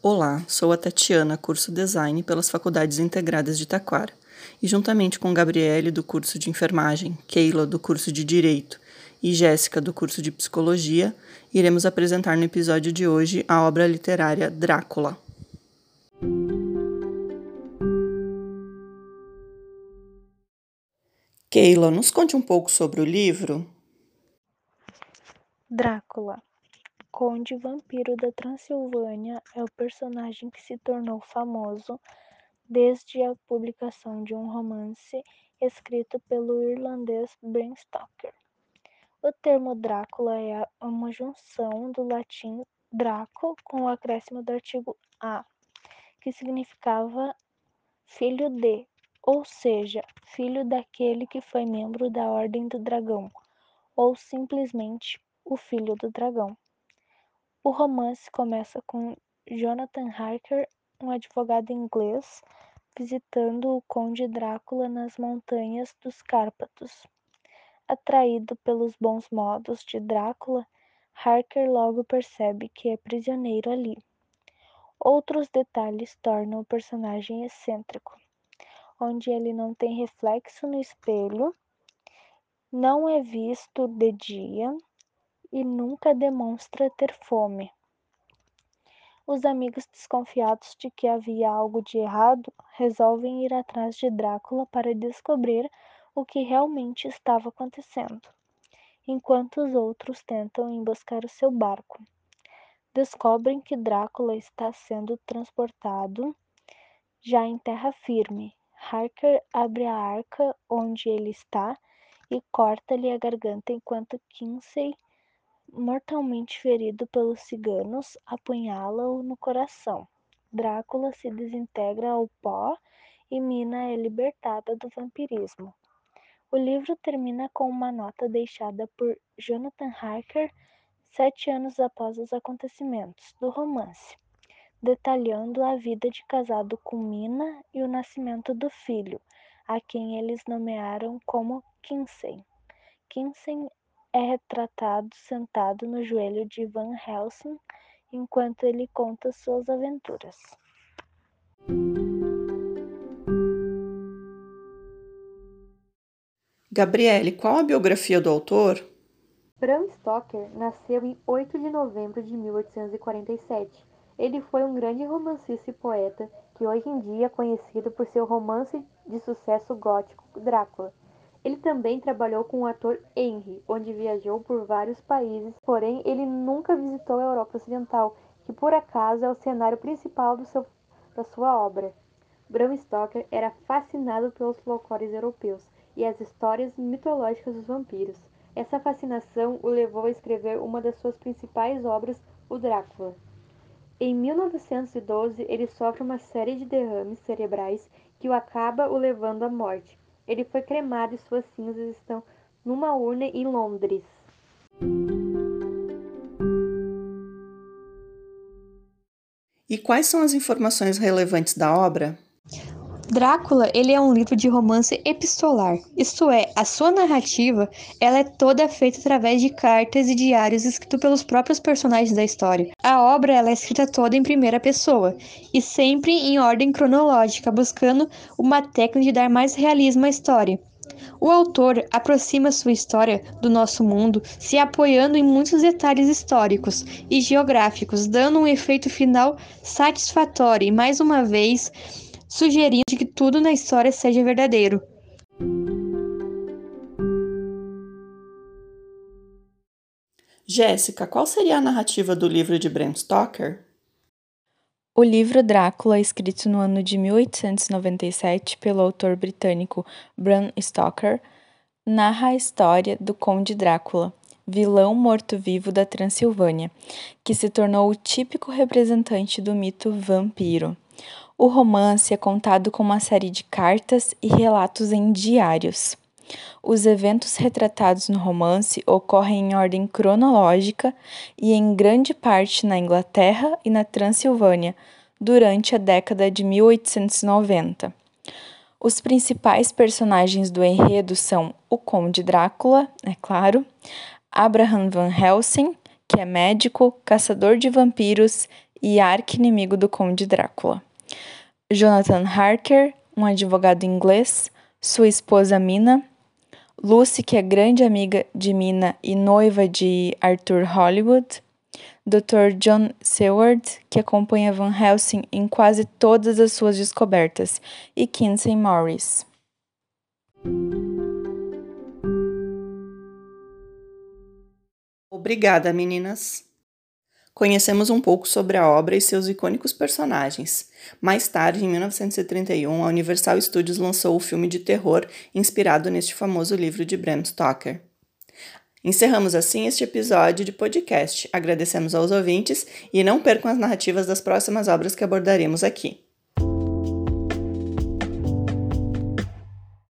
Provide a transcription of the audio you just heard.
Olá, sou a Tatiana, curso Design pelas Faculdades Integradas de Taquara, e juntamente com Gabriele, do curso de Enfermagem, Keila, do curso de Direito e Jéssica, do curso de Psicologia, iremos apresentar no episódio de hoje a obra literária Drácula. Keila, nos conte um pouco sobre o livro. Drácula Conde Vampiro da Transilvânia é o personagem que se tornou famoso desde a publicação de um romance escrito pelo irlandês Bram Stoker. O termo Drácula é uma junção do latim Draco com o acréscimo do artigo a, que significava filho de, ou seja, filho daquele que foi membro da Ordem do Dragão, ou simplesmente o filho do dragão. O romance começa com Jonathan Harker, um advogado inglês, visitando o Conde Drácula nas montanhas dos Cárpatos. Atraído pelos bons modos de Drácula, Harker logo percebe que é prisioneiro ali. Outros detalhes tornam o personagem excêntrico, onde ele não tem reflexo no espelho, não é visto de dia e nunca demonstra ter fome. Os amigos, desconfiados de que havia algo de errado, resolvem ir atrás de Drácula para descobrir o que realmente estava acontecendo, enquanto os outros tentam emboscar o seu barco. Descobrem que Drácula está sendo transportado já em terra firme. Harker abre a arca onde ele está e corta-lhe a garganta enquanto Kinsey mortalmente ferido pelos ciganos, apunhala-o no coração. Drácula se desintegra ao pó e Mina é libertada do vampirismo. O livro termina com uma nota deixada por Jonathan Harker sete anos após os acontecimentos do romance, detalhando a vida de casado com Mina e o nascimento do filho, a quem eles nomearam como Kinsey. Kinsey é retratado sentado no joelho de Van Helsing enquanto ele conta suas aventuras. Gabriele, qual a biografia do autor? Bram Stoker nasceu em 8 de novembro de 1847. Ele foi um grande romancista e poeta que hoje em dia é conhecido por seu romance de sucesso gótico Drácula. Ele também trabalhou com o ator Henry, onde viajou por vários países, porém ele nunca visitou a Europa Ocidental, que por acaso é o cenário principal seu, da sua obra. Bram Stoker era fascinado pelos folclores europeus e as histórias mitológicas dos vampiros. Essa fascinação o levou a escrever uma das suas principais obras, o Drácula. Em 1912, ele sofre uma série de derrames cerebrais que o acaba o levando à morte. Ele foi cremado e suas cinzas estão numa urna em Londres. E quais são as informações relevantes da obra? Drácula, ele é um livro de romance epistolar. Isto é, a sua narrativa, ela é toda feita através de cartas e diários escritos pelos próprios personagens da história. A obra, ela é escrita toda em primeira pessoa e sempre em ordem cronológica, buscando uma técnica de dar mais realismo à história. O autor aproxima sua história do nosso mundo se apoiando em muitos detalhes históricos e geográficos, dando um efeito final satisfatório e, mais uma vez, sugerindo que tudo na história seja verdadeiro. Jéssica, qual seria a narrativa do livro de Bram Stoker? O livro Drácula, escrito no ano de 1897 pelo autor britânico Bram Stoker, narra a história do Conde Drácula, vilão morto-vivo da Transilvânia, que se tornou o típico representante do mito vampiro. O romance é contado com uma série de cartas e relatos em diários. Os eventos retratados no romance ocorrem em ordem cronológica e em grande parte na Inglaterra e na Transilvânia durante a década de 1890. Os principais personagens do enredo são o Conde Drácula, é claro, Abraham Van Helsing, que é médico, caçador de vampiros e arqui-inimigo do Conde Drácula. Jonathan Harker, um advogado inglês, sua esposa Mina, Lucy, que é grande amiga de Mina e noiva de Arthur Hollywood, Dr. John Seward, que acompanha Van Helsing em quase todas as suas descobertas, e Kinsey Morris. Obrigada, meninas! Conhecemos um pouco sobre a obra e seus icônicos personagens. Mais tarde, em 1931, a Universal Studios lançou o filme de terror inspirado neste famoso livro de Bram Stoker. Encerramos assim este episódio de podcast. Agradecemos aos ouvintes e não percam as narrativas das próximas obras que abordaremos aqui.